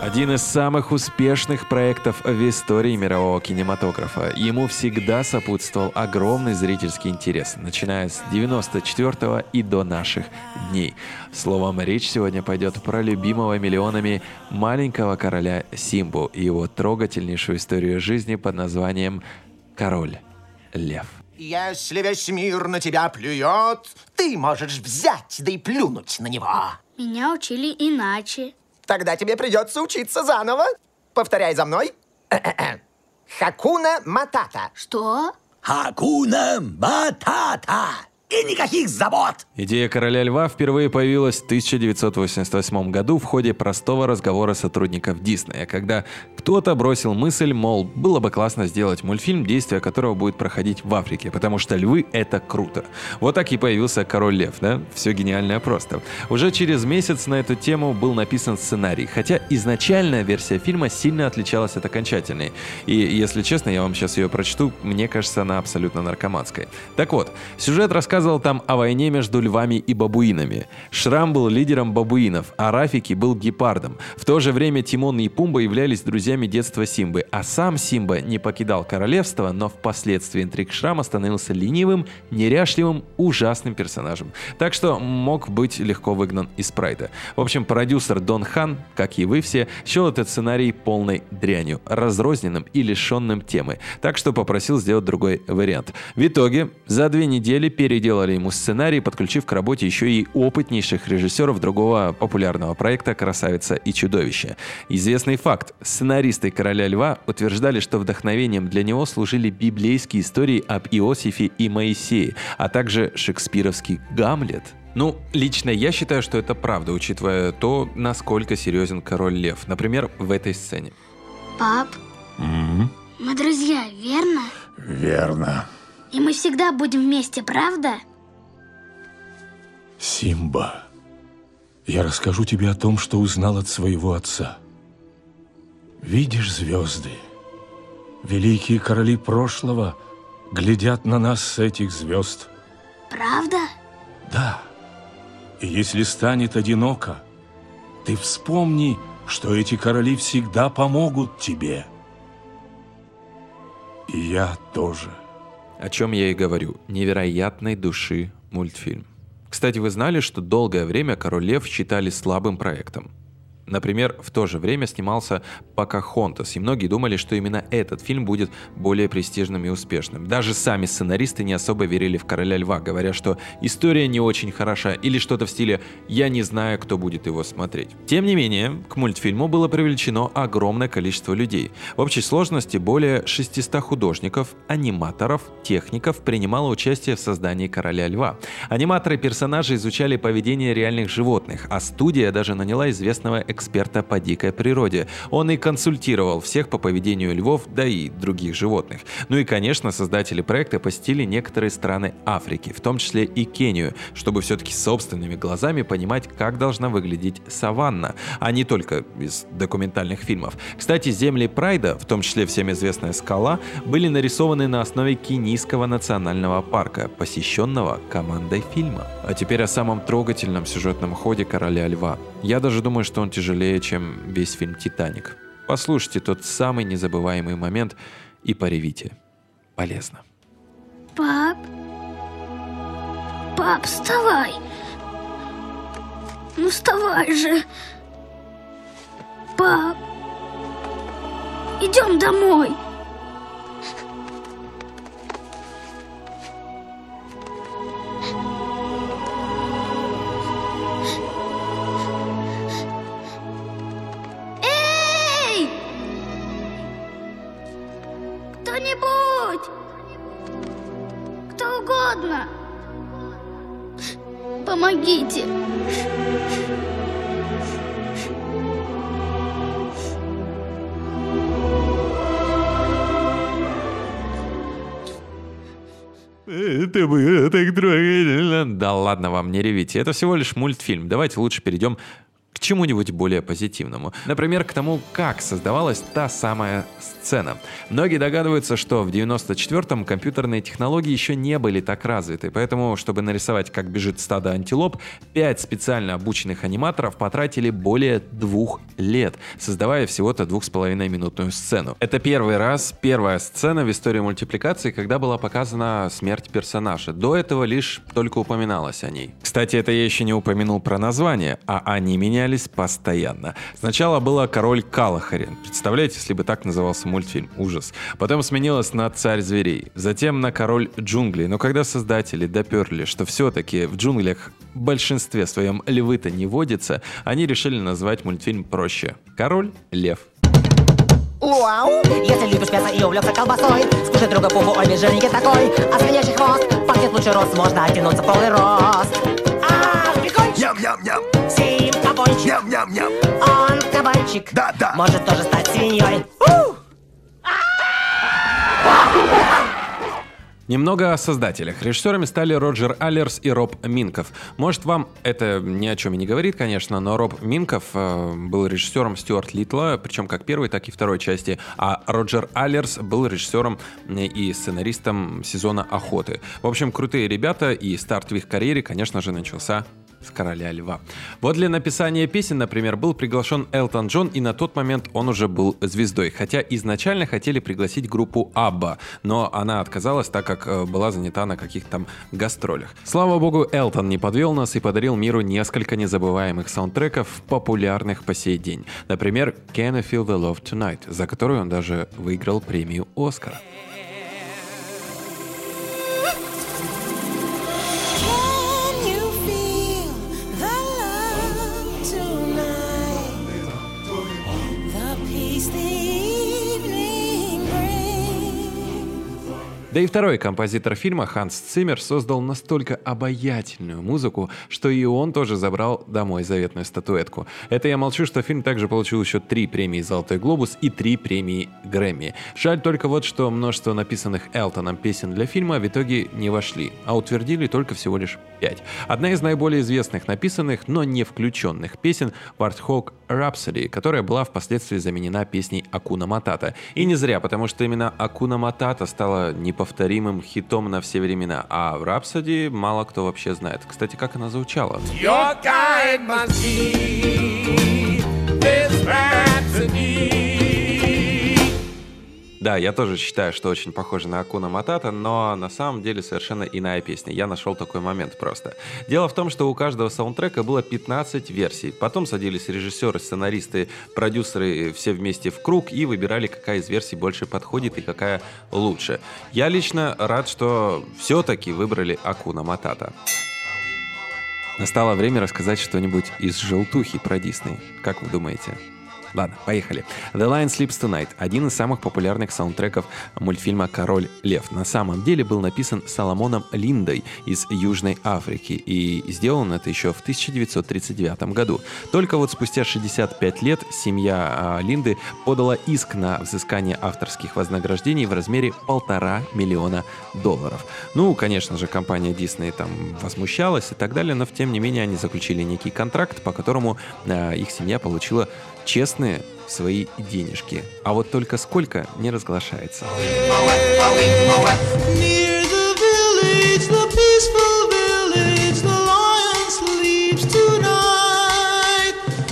Один из самых успешных проектов в истории мирового кинематографа. Ему всегда сопутствовал огромный зрительский интерес, начиная с 94 и до наших дней. Словом, речь сегодня пойдет про любимого миллионами маленького короля Симбу и его трогательнейшую историю жизни под названием «Король Лев». Если весь мир на тебя плюет, ты можешь взять да и плюнуть на него. Меня учили иначе. Тогда тебе придется учиться заново. Повторяй за мной. Хакуна Матата. Что? Хакуна Матата. И никаких забот! Идея «Короля льва» впервые появилась в 1988 году в ходе простого разговора сотрудников Диснея, когда кто-то бросил мысль, мол, было бы классно сделать мультфильм, действие которого будет проходить в Африке, потому что львы — это круто. Вот так и появился «Король лев», да? Все гениально просто. Уже через месяц на эту тему был написан сценарий, хотя изначальная версия фильма сильно отличалась от окончательной. И, если честно, я вам сейчас ее прочту, мне кажется, она абсолютно наркоманской. Так вот, сюжет рассказывает рассказывал там о войне между львами и бабуинами. Шрам был лидером бабуинов, а Рафики был гепардом. В то же время Тимон и Пумба являлись друзьями детства Симбы, а сам Симба не покидал королевство, но впоследствии интриг Шрама становился ленивым, неряшливым, ужасным персонажем. Так что мог быть легко выгнан из Прайда. В общем, продюсер Дон Хан, как и вы все, счел этот сценарий полной дрянью, разрозненным и лишенным темы, так что попросил сделать другой вариант. В итоге, за две недели переделал переделали ему сценарий, подключив к работе еще и опытнейших режиссеров другого популярного проекта «Красавица и чудовище». Известный факт. Сценаристы «Короля льва» утверждали, что вдохновением для него служили библейские истории об Иосифе и Моисее, а также шекспировский «Гамлет». Ну, лично я считаю, что это правда, учитывая то, насколько серьезен король лев. Например, в этой сцене. Пап, mm-hmm. мы друзья, верно? Верно. И мы всегда будем вместе, правда? Симба, я расскажу тебе о том, что узнал от своего отца. Видишь звезды? Великие короли прошлого глядят на нас с этих звезд. Правда? Да. И если станет одиноко, ты вспомни, что эти короли всегда помогут тебе. И я тоже. О чем я и говорю. Невероятной души мультфильм. Кстати, вы знали, что долгое время «Король лев» считали слабым проектом? Например, в то же время снимался «Покахонтас», и многие думали, что именно этот фильм будет более престижным и успешным. Даже сами сценаристы не особо верили в «Короля льва», говоря, что история не очень хороша или что-то в стиле «я не знаю, кто будет его смотреть». Тем не менее, к мультфильму было привлечено огромное количество людей. В общей сложности более 600 художников, аниматоров, техников принимало участие в создании «Короля льва». Аниматоры персонажей изучали поведение реальных животных, а студия даже наняла известного эксперта по дикой природе. Он и консультировал всех по поведению львов, да и других животных. Ну и, конечно, создатели проекта посетили некоторые страны Африки, в том числе и Кению, чтобы все-таки собственными глазами понимать, как должна выглядеть саванна, а не только из документальных фильмов. Кстати, земли Прайда, в том числе всем известная скала, были нарисованы на основе Кенийского национального парка, посещенного командой фильма. А теперь о самом трогательном сюжетном ходе «Короля льва». Я даже думаю, что он тяжелее, чем весь фильм «Титаник». Послушайте тот самый незабываемый момент и поревите. Полезно. Пап? Пап, вставай! Ну вставай же! Пап! Идем домой! Это было так трогательно. Да ладно вам, не ревите. Это всего лишь мультфильм. Давайте лучше перейдем чему-нибудь более позитивному. Например, к тому, как создавалась та самая сцена. Многие догадываются, что в 94-м компьютерные технологии еще не были так развиты, поэтому, чтобы нарисовать, как бежит стадо антилоп, пять специально обученных аниматоров потратили более двух лет, создавая всего-то двух с половиной минутную сцену. Это первый раз, первая сцена в истории мультипликации, когда была показана смерть персонажа. До этого лишь только упоминалось о ней. Кстати, это я еще не упомянул про название, а они менялись постоянно. Сначала было «Король Калахарин». Представляете, если бы так назывался мультфильм? Ужас. Потом сменилось на «Царь зверей». Затем на «Король джунглей». Но когда создатели доперли, что все-таки в джунглях в большинстве своем львы-то не водится, они решили назвать мультфильм проще. «Король лев». Вау! Если любишь мясо и увлекся колбасой, скажи друга пуху, ой, жирненький такой, а свинячий хвост пахнет лучше рост, можно оттянуться в полный рост. А, прикольчик! Ням-ням-ням, Сим кабанчик, ням-ням-ням. он кабанчик, Да-да. может тоже стать свиньей. Немного о создателях. Режиссерами стали Роджер Аллерс и Роб Минков. Может, вам это ни о чем и не говорит, конечно, но Роб Минков э, был режиссером Стюарт Литла, причем как первой, так и второй части, а Роджер Аллерс был режиссером э, и сценаристом сезона «Охоты». В общем, крутые ребята, и старт в их карьере, конечно же, начался с короля льва. Вот для написания песен, например, был приглашен Элтон Джон, и на тот момент он уже был звездой. Хотя изначально хотели пригласить группу Абба, но она отказалась, так как э, была занята на каких-то там гастролях. Слава богу, Элтон не подвел нас и подарил миру несколько незабываемых саундтреков, популярных по сей день. Например, Can I Feel the Love Tonight, за которую он даже выиграл премию Оскар. Да и второй композитор фильма Ханс Циммер создал настолько обаятельную музыку, что и он тоже забрал домой заветную статуэтку. Это я молчу, что фильм также получил еще три премии «Золотой глобус» и три премии «Грэмми». Жаль только вот, что множество написанных Элтоном песен для фильма в итоге не вошли, а утвердили только всего лишь пять. Одна из наиболее известных написанных, но не включенных песен Warthog Rhapsody, которая была впоследствии заменена песней Акуна Матата. И не зря, потому что именно Акуна Матата стала неповторимым хитом на все времена, а в Rhapsody мало кто вообще знает. Кстати, как она звучала? Your guide must be this rhapsody. Да, я тоже считаю, что очень похоже на Акуна Матата, но на самом деле совершенно иная песня. Я нашел такой момент просто. Дело в том, что у каждого саундтрека было 15 версий. Потом садились режиссеры, сценаристы, продюсеры все вместе в круг и выбирали, какая из версий больше подходит и какая лучше. Я лично рад, что все-таки выбрали Акуна Матата. Настало время рассказать что-нибудь из желтухи про Дисней. Как вы думаете? Ладно, поехали. The Lion Sleeps Tonight – один из самых популярных саундтреков мультфильма «Король лев». На самом деле был написан Соломоном Линдой из Южной Африки, и сделан это еще в 1939 году. Только вот спустя 65 лет семья а, Линды подала иск на взыскание авторских вознаграждений в размере полтора миллиона долларов. Ну, конечно же, компания Disney там возмущалась и так далее, но тем не менее они заключили некий контракт, по которому а, их семья получила честные свои денежки. А вот только сколько не разглашается.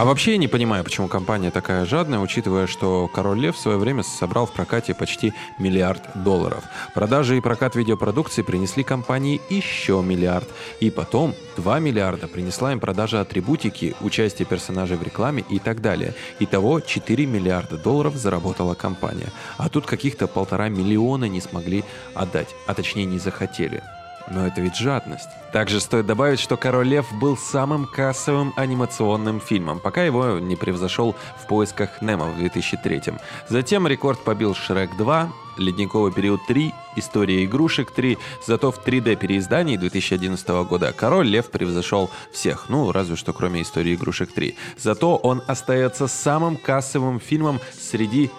А вообще я не понимаю, почему компания такая жадная, учитывая, что «Король Лев» в свое время собрал в прокате почти миллиард долларов. Продажи и прокат видеопродукции принесли компании еще миллиард. И потом 2 миллиарда принесла им продажа атрибутики, участие персонажей в рекламе и так далее. Итого 4 миллиарда долларов заработала компания. А тут каких-то полтора миллиона не смогли отдать, а точнее не захотели. Но это ведь жадность. Также стоит добавить, что «Король лев» был самым кассовым анимационным фильмом, пока его не превзошел в поисках Немо в 2003 Затем рекорд побил «Шрек 2», «Ледниковый период 3», «История игрушек 3», зато в 3D переиздании 2011 года «Король лев» превзошел всех, ну, разве что кроме «Истории игрушек 3». Зато он остается самым кассовым фильмом среди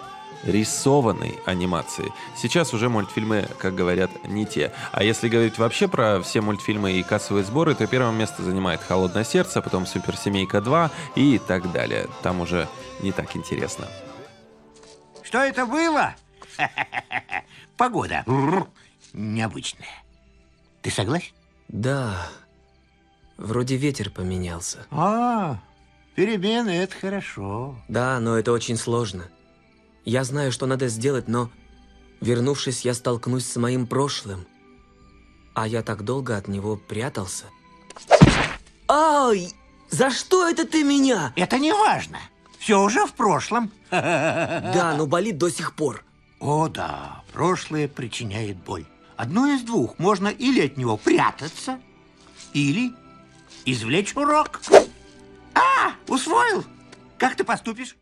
рисованной анимации. Сейчас уже мультфильмы, как говорят, не те. А если говорить вообще про все мультфильмы и кассовые сборы, то первое место занимает «Холодное сердце», потом «Суперсемейка 2» и так далее. Там уже не так интересно. Что это было? Погода. Необычная. Ты согласен? Да, вроде ветер поменялся. А, перемены — это хорошо. Да, но это очень сложно. Я знаю, что надо сделать, но, вернувшись, я столкнусь с моим прошлым. А я так долго от него прятался. Ай! За что это ты меня? Это не важно. Все уже в прошлом. Да, но болит до сих пор. О да, прошлое причиняет боль. Одно из двух. Можно или от него прятаться, или извлечь урок. А, усвоил? Как ты поступишь?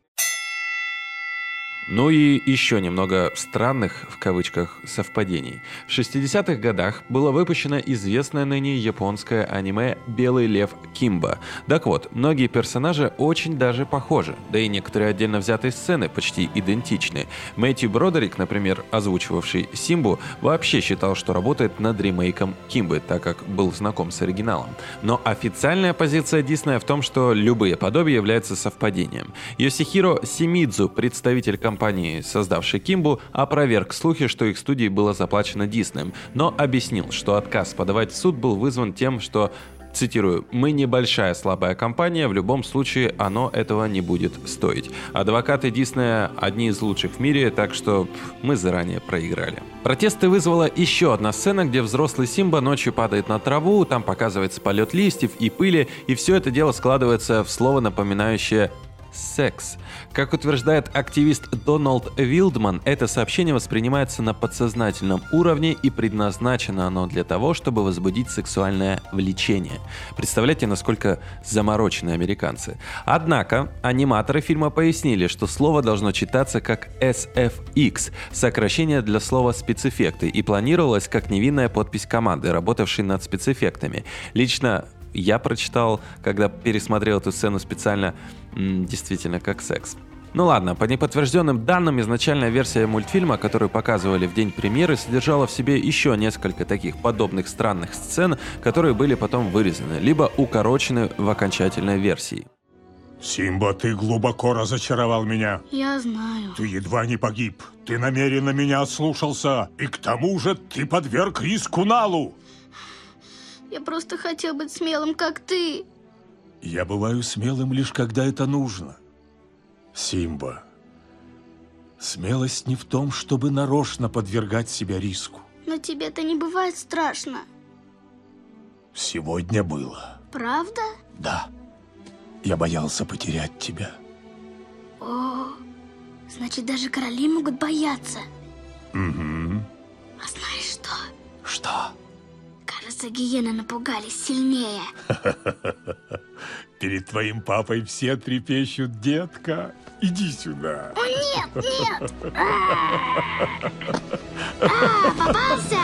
Ну и еще немного странных, в кавычках, совпадений. В 60-х годах было выпущено известное ныне японское аниме «Белый лев Кимба». Так вот, многие персонажи очень даже похожи, да и некоторые отдельно взятые сцены почти идентичны. Мэтью Бродерик, например, озвучивавший Симбу, вообще считал, что работает над ремейком Кимбы, так как был знаком с оригиналом. Но официальная позиция Диснея в том, что любые подобия являются совпадением. Йосихиро Симидзу, представитель компании, создавшей Кимбу, опроверг слухи, что их студии было заплачено Диснеем, но объяснил, что отказ подавать в суд был вызван тем, что Цитирую, «Мы небольшая слабая компания, в любом случае оно этого не будет стоить. Адвокаты Диснея одни из лучших в мире, так что мы заранее проиграли». Протесты вызвала еще одна сцена, где взрослый Симба ночью падает на траву, там показывается полет листьев и пыли, и все это дело складывается в слово, напоминающее секс. Как утверждает активист Дональд Вилдман, это сообщение воспринимается на подсознательном уровне и предназначено оно для того, чтобы возбудить сексуальное влечение. Представляете, насколько заморочены американцы. Однако, аниматоры фильма пояснили, что слово должно читаться как SFX, сокращение для слова спецэффекты, и планировалось как невинная подпись команды, работавшей над спецэффектами. Лично я прочитал, когда пересмотрел эту сцену специально, действительно как секс. Ну ладно, по неподтвержденным данным, изначальная версия мультфильма, которую показывали в день премьеры, содержала в себе еще несколько таких подобных странных сцен, которые были потом вырезаны, либо укорочены в окончательной версии. Симба, ты глубоко разочаровал меня. Я знаю. Ты едва не погиб. Ты намеренно меня ослушался. И к тому же ты подверг риску Налу. Я просто хотел быть смелым, как ты. Я бываю смелым лишь когда это нужно. Симба, смелость не в том, чтобы нарочно подвергать себя риску. Но тебе-то не бывает страшно. Сегодня было. Правда? Да. Я боялся потерять тебя. О, значит, даже короли могут бояться. Угу. А знаешь что? Что? Кажется, гиены напугались сильнее. Перед твоим папой все трепещут, детка. Иди сюда. О, нет, нет! А, попался!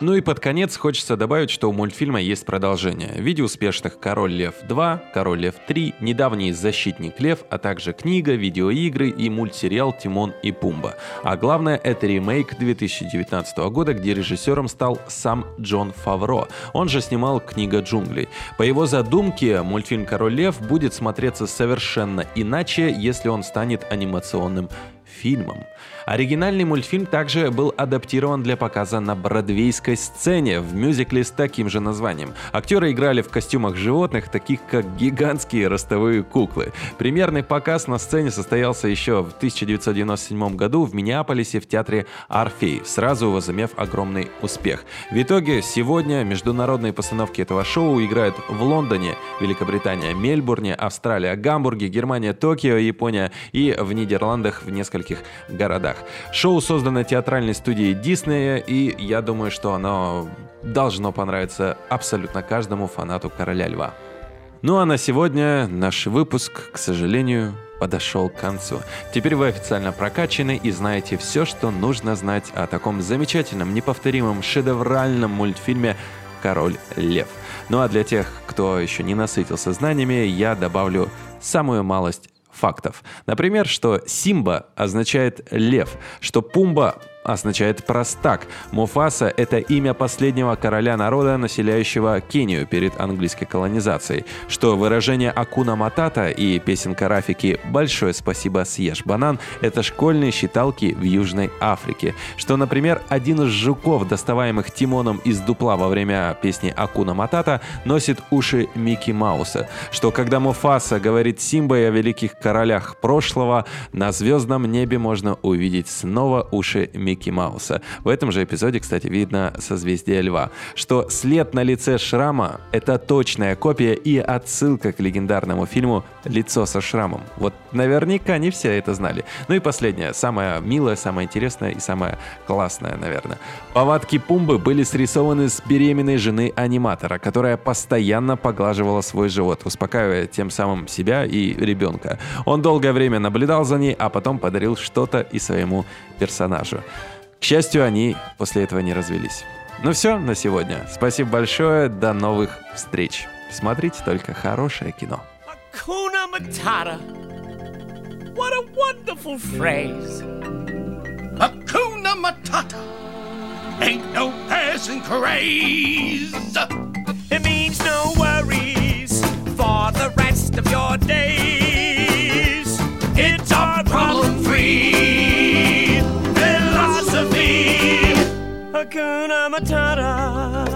Ну и под конец хочется добавить, что у мультфильма есть продолжение. В виде успешных «Король Лев 2», «Король Лев 3», недавний «Защитник Лев», а также книга, видеоигры и мультсериал «Тимон и Пумба». А главное, это ремейк 2019 года, где режиссером стал сам Джон Фавро. Он же снимал «Книга джунглей». По его задумке, мультфильм «Король Лев» будет смотреться совершенно иначе, если он станет анимационным фильмом. Оригинальный мультфильм также был адаптирован для показа на бродвейской сцене в мюзикле с таким же названием. Актеры играли в костюмах животных, таких как гигантские ростовые куклы. Премьерный показ на сцене состоялся еще в 1997 году в Миннеаполисе в театре «Орфей», сразу возымев огромный успех. В итоге сегодня международные постановки этого шоу играют в Лондоне, Великобритания, Мельбурне, Австралия, Гамбурге, Германия, Токио, Япония и в Нидерландах в нескольких городах. Шоу создано театральной студией Диснея, и я думаю, что оно должно понравиться абсолютно каждому фанату Короля Льва. Ну а на сегодня наш выпуск, к сожалению, подошел к концу. Теперь вы официально прокачаны и знаете все, что нужно знать о таком замечательном, неповторимом, шедевральном мультфильме «Король Лев». Ну а для тех, кто еще не насытился знаниями, я добавлю самую малость фактов. Например, что Симба означает лев, что Пумба означает простак. Муфаса – это имя последнего короля народа, населяющего Кению перед английской колонизацией. Что выражение Акуна Матата и песенка Рафики «Большое спасибо, съешь банан» – это школьные считалки в Южной Африке. Что, например, один из жуков, доставаемых Тимоном из дупла во время песни Акуна Матата, носит уши Микки Мауса. Что когда Муфаса говорит Симбой о великих королях прошлого, на звездном небе можно увидеть снова уши Микки Мауса. В этом же эпизоде, кстати, видно созвездие льва. Что след на лице шрама – это точная копия и отсылка к легендарному фильму «Лицо со шрамом». Вот наверняка не все это знали. Ну и последнее, самое милое, самое интересное и самое классное, наверное. Повадки Пумбы были срисованы с беременной жены аниматора, которая постоянно поглаживала свой живот, успокаивая тем самым себя и ребенка. Он долгое время наблюдал за ней, а потом подарил что-то и своему персонажу. Счастью, они после этого не развелись. Ну все на сегодня. Спасибо большое. До новых встреч. Смотрите только хорошее кино. It means no worries for the rest of your days. It's our problem free Hakuna Matata.